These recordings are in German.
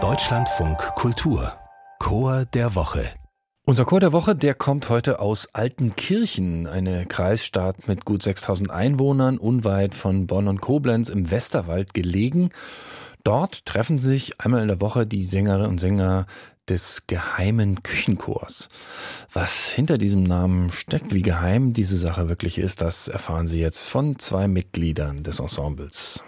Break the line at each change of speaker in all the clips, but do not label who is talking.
Deutschlandfunk Kultur Chor der Woche
unser Chor der Woche, der kommt heute aus Altenkirchen, eine Kreisstadt mit gut 6000 Einwohnern, unweit von Bonn und Koblenz im Westerwald gelegen. Dort treffen sich einmal in der Woche die Sängerinnen und Sänger des geheimen Küchenchors. Was hinter diesem Namen steckt, wie geheim diese Sache wirklich ist, das erfahren Sie jetzt von zwei Mitgliedern des Ensembles.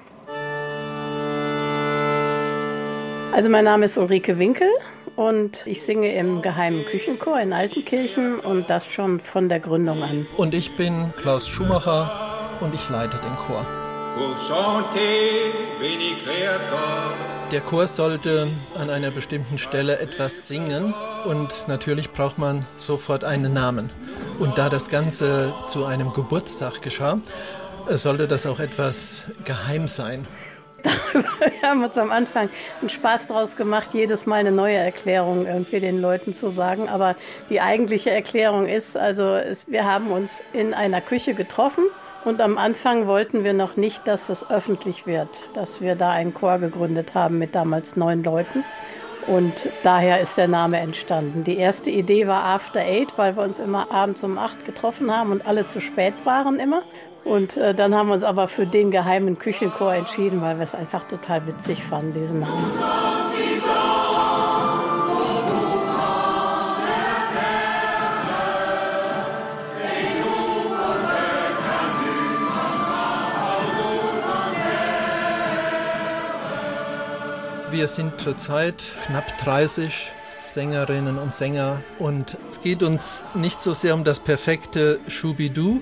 Also mein Name ist Ulrike Winkel und ich singe im Geheimen Küchenchor in Altenkirchen und das schon von der Gründung an.
Und ich bin Klaus Schumacher und ich leite den Chor. Der Chor sollte an einer bestimmten Stelle etwas singen und natürlich braucht man sofort einen Namen. Und da das Ganze zu einem Geburtstag geschah, sollte das auch etwas geheim sein.
Wir haben uns am Anfang einen Spaß draus gemacht, jedes Mal eine neue Erklärung irgendwie den Leuten zu sagen. Aber die eigentliche Erklärung ist, also ist, wir haben uns in einer Küche getroffen und am Anfang wollten wir noch nicht, dass es öffentlich wird, dass wir da einen Chor gegründet haben mit damals neun Leuten. Und daher ist der Name entstanden. Die erste Idee war After Eight, weil wir uns immer abends um acht getroffen haben und alle zu spät waren immer. Und äh, dann haben wir uns aber für den geheimen Küchenchor entschieden, weil wir es einfach total witzig fanden, diesen Namen.
Wir sind zurzeit knapp 30 Sängerinnen und Sänger und es geht uns nicht so sehr um das perfekte Schubidu,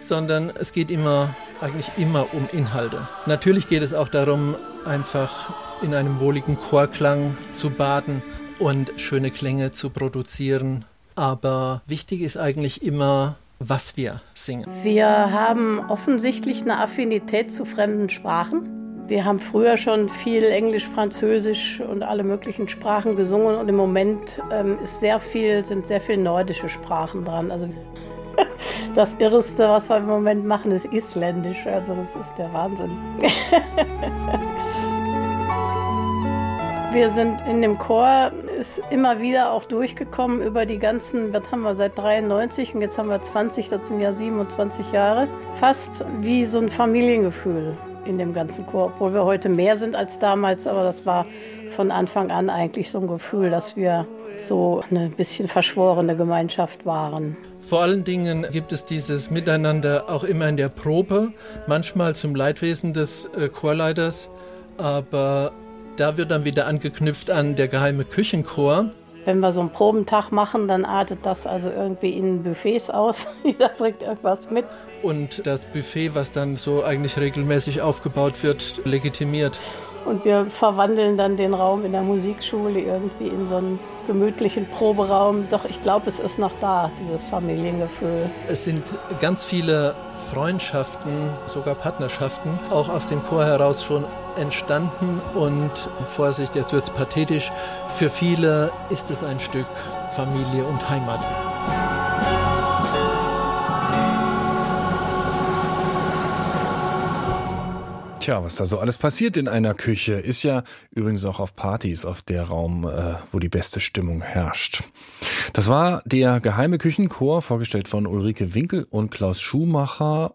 sondern es geht immer, eigentlich immer um Inhalte. Natürlich geht es auch darum, einfach in einem wohligen Chorklang zu baden und schöne Klänge zu produzieren. Aber wichtig ist eigentlich immer, was wir singen.
Wir haben offensichtlich eine Affinität zu fremden Sprachen. Wir haben früher schon viel Englisch, Französisch und alle möglichen Sprachen gesungen und im Moment ähm, ist sehr viel, sind sehr viele nordische Sprachen dran. Also das Irreste, was wir im Moment machen, ist Isländisch. Also das ist der Wahnsinn. wir sind in dem Chor, ist immer wieder auch durchgekommen über die ganzen, was haben wir seit 93 und jetzt haben wir 20, das sind ja 27 Jahre, fast wie so ein Familiengefühl in dem ganzen Chor, obwohl wir heute mehr sind als damals, aber das war von Anfang an eigentlich so ein Gefühl, dass wir so eine bisschen verschworene Gemeinschaft waren.
Vor allen Dingen gibt es dieses Miteinander auch immer in der Probe, manchmal zum Leidwesen des äh, Chorleiters, aber da wird dann wieder angeknüpft an der geheime Küchenchor.
Wenn wir so einen Probentag machen, dann artet das also irgendwie in Buffets aus. Jeder bringt irgendwas mit.
Und das Buffet, was dann so eigentlich regelmäßig aufgebaut wird, legitimiert.
Und wir verwandeln dann den Raum in der Musikschule irgendwie in so einen gemütlichen Proberaum. Doch ich glaube, es ist noch da, dieses Familiengefühl.
Es sind ganz viele Freundschaften, sogar Partnerschaften, auch aus dem Chor heraus schon entstanden. Und Vorsicht, jetzt wird es pathetisch, für viele ist es ein Stück Familie und Heimat.
Tja, was da so alles passiert in einer Küche, ist ja übrigens auch auf Partys auf der Raum, äh, wo die beste Stimmung herrscht. Das war der geheime Küchenchor, vorgestellt von Ulrike Winkel und Klaus Schumacher.